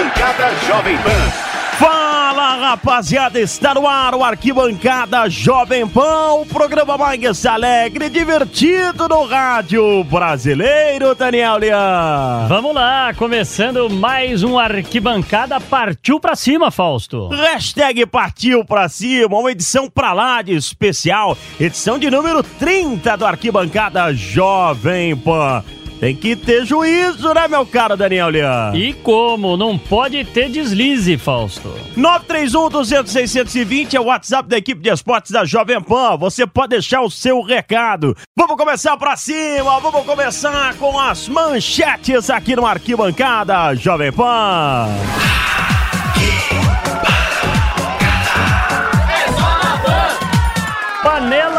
Arquibancada Jovem Pan. Fala rapaziada, está no ar o Arquibancada Jovem Pan, o programa mais alegre e divertido no rádio brasileiro, Daniel Lian. Vamos lá, começando mais um Arquibancada Partiu Pra Cima, Fausto. Hashtag Partiu Pra Cima, uma edição pra lá de especial, edição de número 30 do Arquibancada Jovem Pan. Tem que ter juízo, né, meu caro Daniel Lian? E como? Não pode ter deslize, Fausto. 931-200-620 é o WhatsApp da equipe de esportes da Jovem Pan. Você pode deixar o seu recado. Vamos começar pra cima, vamos começar com as manchetes aqui no Arquibancada Jovem Pan.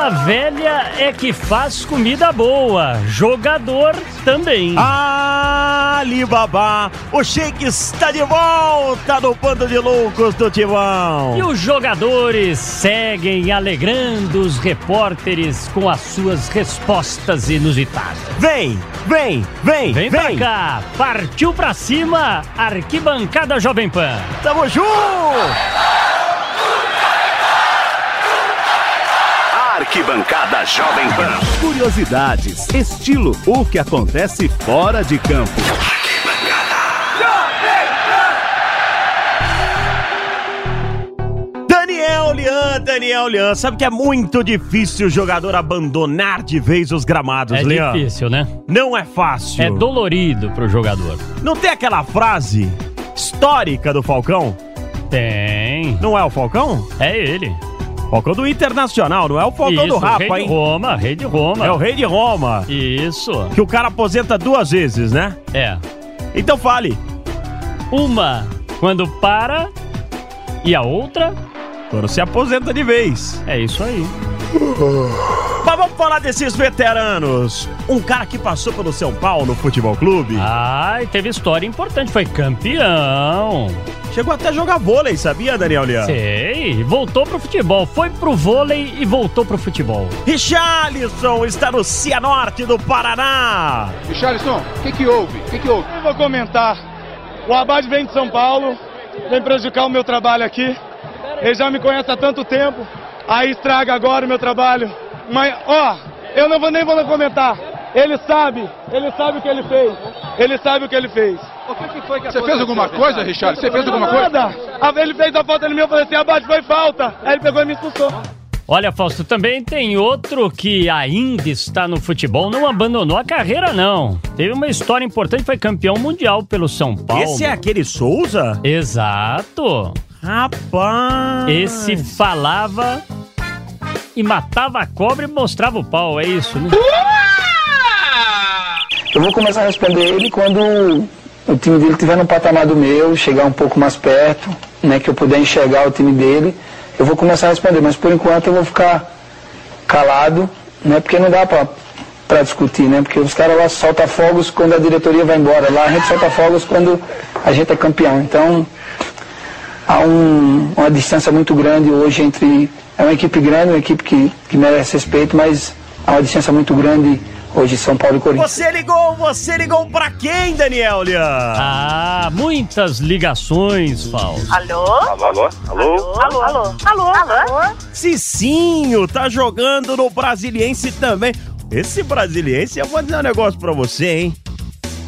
Panela velha é que faz comida boa, jogador também. Alibaba, o Sheik está de volta no bando de loucos do Timão. E os jogadores seguem alegrando os repórteres com as suas respostas inusitadas. Vem, vem, vem, Vem, pra cá, partiu pra cima, Arquibancada Jovem Pan. Tamo junto! Arquibancada Jovem Pan. Curiosidades, estilo, o que acontece fora de campo. Daniel Lian, Daniel Lian, sabe que é muito difícil o jogador abandonar de vez os gramados, É Lian? difícil, né? Não é fácil. É dolorido pro jogador. Não tem aquela frase histórica do Falcão? Tem. Não é o Falcão? É ele. Falcão do Internacional, não é o Falcão do Isso, Rapa, rei de? Roma, rei de Roma. É o rei de Roma. Isso. Que o cara aposenta duas vezes, né? É. Então fale. Uma quando para e a outra Quando se aposenta de vez. é isso aí. Mas vamos falar desses veteranos. Um cara que passou pelo São Paulo Futebol Clube. Ai, teve história importante, foi campeão. Chegou até a jogar vôlei, sabia, Daniel Lian? Sei, voltou pro futebol, foi pro vôlei e voltou pro futebol. Richarlison está no Cianorte do Paraná. Richarlison, o que, que houve? O que, que houve? Eu vou comentar. O Abad vem de São Paulo, vem prejudicar o meu trabalho aqui. Ele já me conhece há tanto tempo, aí estraga agora o meu trabalho. Mas, ó, eu não vou nem vou comentar. Ele sabe, ele sabe o que ele fez. Ele sabe o que ele fez. O que, que foi que Você fez alguma coisa, Richard? Você fez alguma coisa? Nada. Ah, Ele fez a falta em mim, eu falei assim, Abad, foi falta. Aí ele pegou e me expulsou. Olha, Fausto, também tem outro que ainda está no futebol, não abandonou a carreira, não. Teve uma história importante, foi campeão mundial pelo São Paulo. Esse é aquele Souza? Exato. Rapaz. Esse falava e matava a cobra e mostrava o pau, é isso, né? Eu vou começar a responder ele quando o time dele estiver no patamar do meu, chegar um pouco mais perto, né, que eu puder enxergar o time dele, eu vou começar a responder, mas por enquanto eu vou ficar calado, né, porque não dá pra, discutir, né, porque os caras lá soltam fogos quando a diretoria vai embora, lá a gente solta fogos quando a gente é campeão, então há um- uma distância muito grande hoje entre, é uma equipe grande, uma equipe que, que merece respeito, mas há uma distância muito grande hoje São Paulo e Corinthians. Você ligou, você ligou pra quem, Daniel Lian? Ah, muitas ligações, Fausto. Alô? Alô, alô? Alô? Alô? Alô? Alô? Alô? Cicinho tá jogando no Brasiliense também. Esse Brasiliense, eu vou dizer um negócio pra você, hein?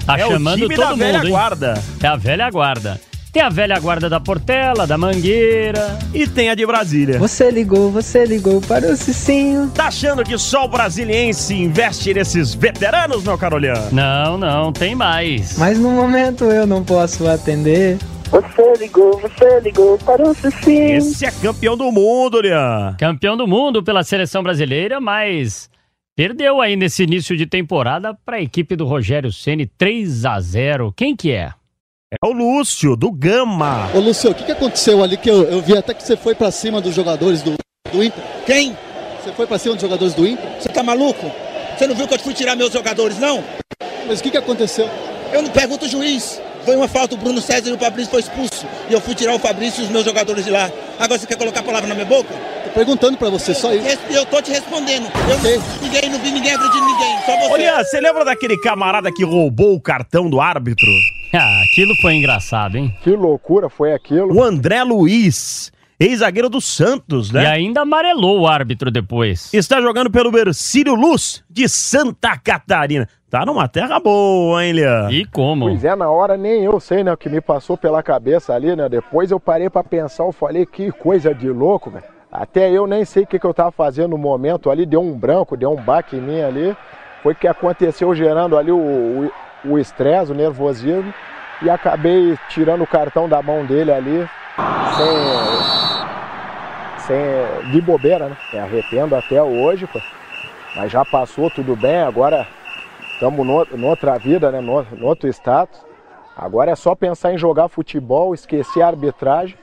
Tá é chamando o time todo da velha mundo, guarda. É a velha guarda. Tem a velha guarda da Portela, da Mangueira. E tem a de Brasília. Você ligou, você ligou para o Cicinho. Tá achando que só o Brasiliense investe nesses veteranos, meu Caroliano? Não, não, tem mais. Mas no momento eu não posso atender. Você ligou, você ligou para o Cicinho. Esse é campeão do mundo, Lian. Campeão do mundo pela seleção brasileira, mas perdeu aí nesse início de temporada para a equipe do Rogério Ceni 3 a 0. Quem que é? É o Lúcio, do Gama. Ô Lúcio, o que, que aconteceu ali que eu, eu vi até que você foi pra cima dos jogadores do, do Inter? Quem? Você foi pra cima dos jogadores do Inter? Você tá maluco? Você não viu que eu fui tirar meus jogadores, não? Mas o que, que aconteceu? Eu não pergunto o juiz. Foi uma falta, o Bruno César e o Fabrício foi expulso. E eu fui tirar o Fabrício e os meus jogadores de lá. Agora você quer colocar a palavra na minha boca? Tô perguntando pra você, só isso. E eu tô te respondendo. Eu não, ninguém, não vi ninguém agredindo ninguém, só você. Ô, Lian, você lembra daquele camarada que roubou o cartão do árbitro? Ah, Aquilo foi engraçado, hein? Que loucura foi aquilo. O André Luiz, ex-zagueiro do Santos, E né? ainda amarelou o árbitro depois. Está jogando pelo Bercílio Luz, de Santa Catarina. Tá numa terra boa, hein, Lian? E como? Pois é, na hora nem eu sei, né, o que me passou pela cabeça ali, né? Depois eu parei pra pensar, eu falei, que coisa de louco, velho. Até eu nem sei o que, que eu tava fazendo no momento ali, deu um branco, deu um baque em mim ali. Foi que aconteceu gerando ali o- o o estresse, o nervosismo, e acabei tirando o cartão da mão dele ali, sem, sem de bobeira, né? Me arrependo até hoje, pô. Mas já passou, tudo bem, agora estamos no, outra vida, né? No outro status. Agora é só pensar em jogar futebol, esquecer a arbitragem,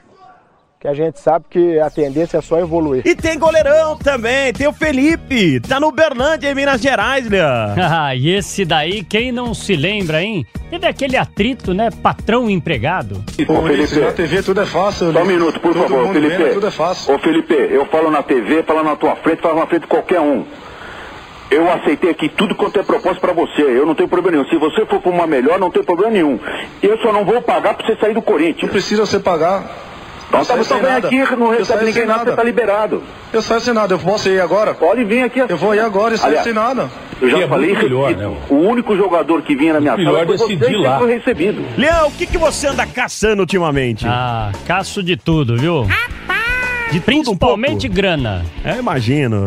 que a gente sabe que a tendência é só evoluir. E tem goleirão também, tem o Felipe, tá no Berlândia, em Minas Gerais, Lian. Ah, e esse daí, quem não se lembra, hein? Teve aquele atrito, né? Patrão-empregado. Ô, Felipe, na TV tudo é fácil. Só um minuto, por Todo favor, Felipe. vendo, tudo é fácil. Ô, Felipe, eu falo na TV, falo na tua frente, falo na frente de qualquer um. Eu aceitei aqui tudo quanto é proposto pra você. Eu não tenho problema nenhum. Se você for pra uma melhor, não tem problema nenhum. Eu só não vou pagar pra você sair do Corinthians. Não precisa você pagar. Então tá, você vem nada. aqui, não recebe ninguém nada, você tá liberado. Eu saio sem nada, eu posso ir agora? Pode vir aqui. Eu vou ir agora e saio Aliás, sem nada. Eu já falei, repito, o único jogador que vinha na minha melhor sala foi você lá. foi recebido. Leão, o que, que você anda caçando ultimamente? Ah, caço de tudo, viu? De principalmente grana. É, imagino.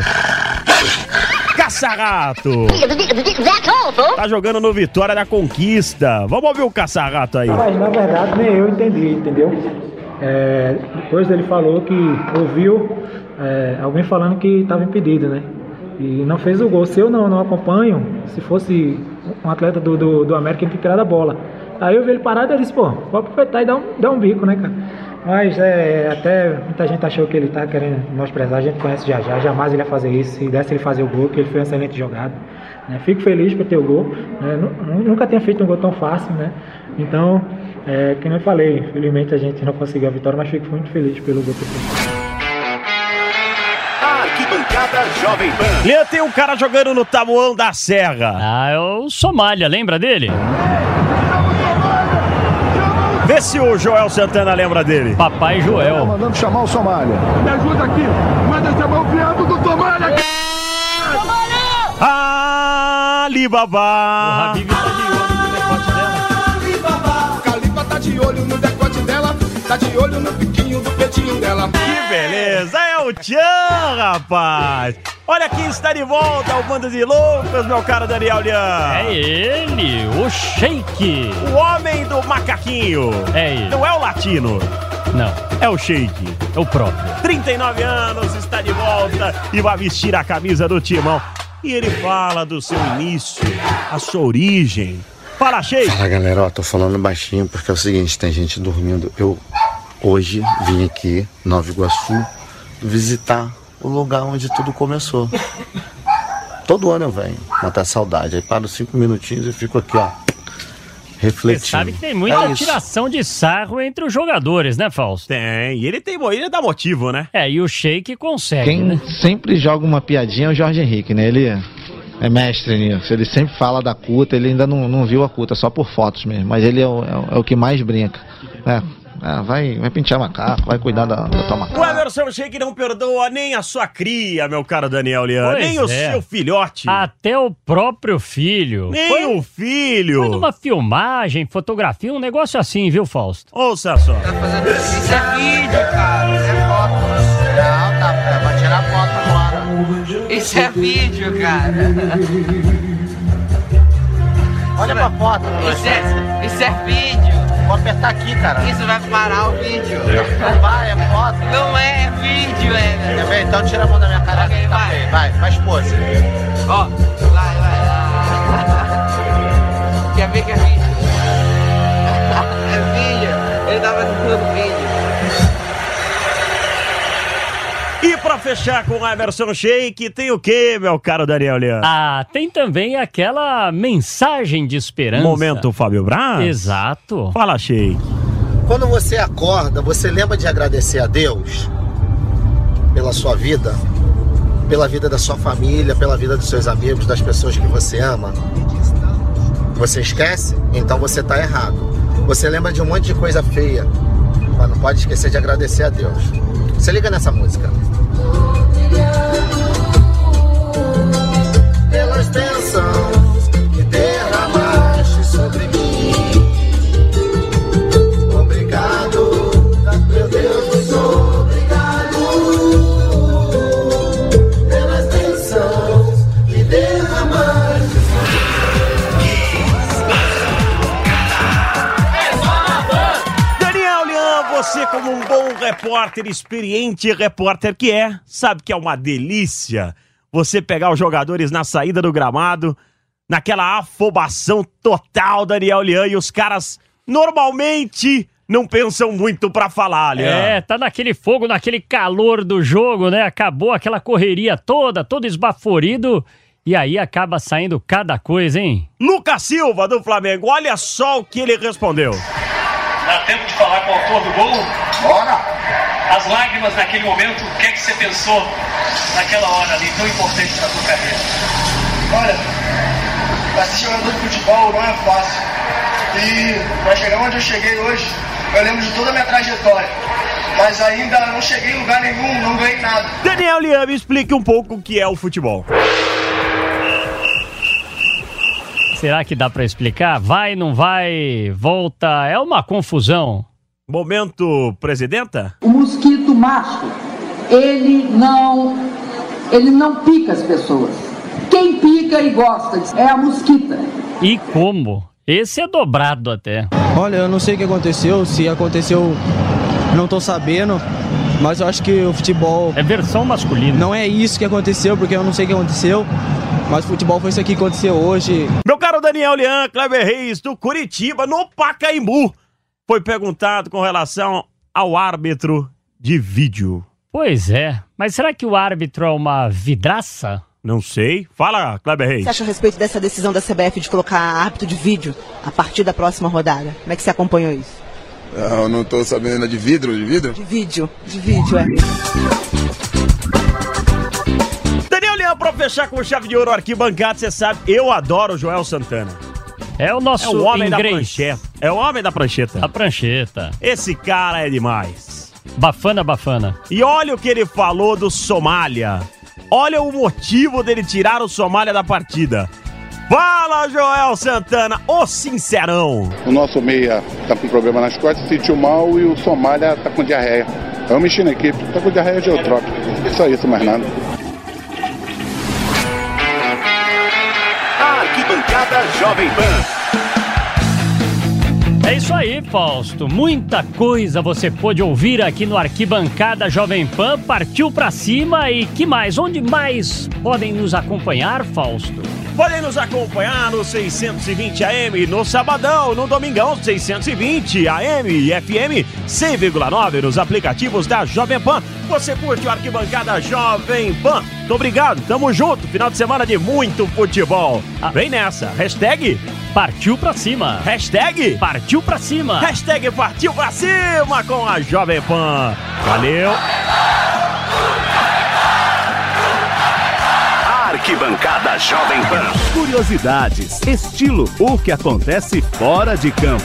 Caça-rato! Tá jogando no Vitória da Conquista. Vamos ouvir o caça-rato aí. Mas na verdade nem eu entendi, entendeu? É, depois ele falou que ouviu é, alguém falando que estava impedido, né? E não fez o gol. Se eu não, não acompanho, se fosse um atleta do, do, do América, ele tinha tirado a bola. Aí eu vi ele parado e disse, pô, vou aproveitar e dar um, dar um bico, né, cara? Mas é, até muita gente achou que ele tá querendo menosprezar, a gente conhece já já, jamais ele ia fazer isso. Se desse ele fazer o gol, que ele fez uma excelente jogada. né? Fico feliz por ter o gol. né? Nu- Nunca tinha feito um gol tão fácil, né? Então, é, que nem eu falei, infelizmente a gente não conseguiu a vitória, mas fico muito feliz pelo gol. Arquibancada Jovem Pan. Leão, tem um cara jogando no Tabuão da Serra. Ah, é o Somália, lembra dele? Vê se o Joel Santana lembra dele. Papai Joel. Mandando chamar o Somália. Me ajuda aqui. Manda chamar o viado do Somália aqui. Alibaba! Tá olho no decote dela. Tá de olho no piquinho do peitinho dela. Que beleza, é o Tchan, rapaz! Olha quem está de volta, o Bando de Loucos, meu caro Daniel Lian! É ele, o Sheik. O homem do macaquinho! É ele. Não é o latino, Não, é o Sheik. é o próprio. 39 anos, está de volta e vai vestir a camisa do Timão. E ele fala do seu início, a sua origem. Fala, Sheik! Fala galera, ó, tô falando baixinho porque é o seguinte, tem gente dormindo. Eu hoje vim aqui, Nova Iguaçu, visitar o lugar onde tudo começou. Todo ano eu venho, matar saudade. Aí paro cinco minutinhos e fico aqui, ó, Você refletindo. sabe que tem muita É tiração de sarro entre os jogadores, né, Fausto? Tem, e ele tem ele dá motivo, né? É, e o Sheik consegue, Quem né? sempre joga uma piadinha é o Jorge Henrique, né? Ele é mestre nisso. Ele sempre fala da cuta, ele ainda não, não viu a cuta, só por fotos mesmo. Mas ele é o, é o- é o que mais brinca. É, é, vai, vai pintar macaco, vai cuidar da, da tua macaca. O Emerson Sheik não perdoa nem a sua cria, meu caro Daniel Pois nem o é. seu filhote, Até o próprio filho. nem Foi, o filho. foi numa filmagem, fotografia, um negócio assim, viu, Fausto? Ouça só. Isso vídeo, cara. Isso é foto. Isso é vídeo, cara. Olha pra foto. Isso é, isso é vídeo. Vou apertar aqui, cara. Isso vai parar o vídeo. Não vai, é foto. Não é, é vídeo, é. Quer ver? Então tira a mão da minha cara. Ok, vai. Vai, faz pose. Ó, vai, vai. Quer ver que é vídeo? é vídeo. Ele tava fazendo vídeo. Pra fechar com o Emerson Sheik, tem o quê, meu caro Daniel Lian? Ah, tem também aquela mensagem de esperança. Momento Fábio Braz? Exato. Fala, Sheik. Quando você acorda, você lembra de agradecer a Deus pela sua vida, pela vida da sua família, pela vida dos seus amigos, das pessoas que você ama? Você esquece? Então você está errado. Você lembra de um monte de coisa feia, mas não pode esquecer de agradecer a Deus. Se liga nessa música. Yeah. Repórter, experiente repórter que é, sabe que é uma delícia você pegar os jogadores na saída do gramado, naquela afobação total, Daniel Lian, e os caras normalmente não pensam muito pra falar, Lian. É, tá naquele fogo, naquele calor do jogo, né? Acabou aquela correria toda, todo esbaforido. E aí acaba saindo cada coisa, hein? Lucas Silva, do Flamengo, olha só o que ele respondeu. Dá tempo de falar com o autor do gol? Bora! As lágrimas naquele momento, o que é que você pensou naquela hora ali, tão importante na sua carreira? Olha, ser jogador de futebol não é fácil. E pra chegar onde eu cheguei hoje, eu lembro de toda a minha trajetória. Mas ainda não cheguei em lugar nenhum, não ganhei nada. Daniel Lian, me explique um pouco o que é o futebol. Será que dá pra explicar? Vai, não vai, volta, é uma confusão. Momento, presidenta? O mosquito macho, ele não, ele não pica as pessoas. Quem pica e gosta é a mosquita. E como? Esse é dobrado até. Olha, eu não sei o que aconteceu, se aconteceu, não tô sabendo, mas eu acho que o futebol. É versão masculina. Não é isso que aconteceu, porque eu não sei o que aconteceu, mas o futebol foi isso aqui que aconteceu hoje. Meu caro Daniel Lian, Kleber Reis, do Curitiba, no Pacaembu, foi perguntado com relação ao árbitro de vídeo. Pois é, mas será que o árbitro é uma vidraça? Não sei. Fala, Kleber Reis. Você acha a respeito dessa decisão da CBF de colocar árbitro de vídeo a partir da próxima rodada? Como é que você acompanhou isso? Eu não tô sabendo de vidro, de vidro? De vídeo, de vídeo, é. Daniel Leão, pra fechar com chave de ouro arquibancada, você sabe, eu adoro o Joel Santana. É o nosso É o homem da prancheta. É o homem da prancheta. A prancheta. Esse cara é demais. Bafana, bafana. E olha o que ele falou do Somália. Olha o motivo dele tirar o Somália da partida. Fala, Joel Santana, o sincerão. O nosso meia tá com problema nas costas, sentiu mal e o Somália tá com diarreia. Eu mexi na equipe, tá com diarreia de eutrópico. Só isso, mais nada. Jovem Pan. É isso aí, Fausto. Muita coisa você pôde ouvir aqui no Arquibancada Jovem Pan. Partiu pra cima e que mais? Onde mais podem nos acompanhar, Fausto? Podem nos acompanhar no 620 AM, no sabadão, no domingão 620 AM e FM 100,9 nos aplicativos da Jovem Pan. Você curte o Arquibancada Jovem Pan. Muito obrigado, tamo junto. Final de semana de muito futebol. Vem nessa, hashtag Partiu pra cima. Hashtag Partiu pra cima. Hashtag partiu pra cima com a Jovem Pan. Valeu. Arquibancada Jovem Pan. Curiosidades, estilo, o que acontece fora de campo.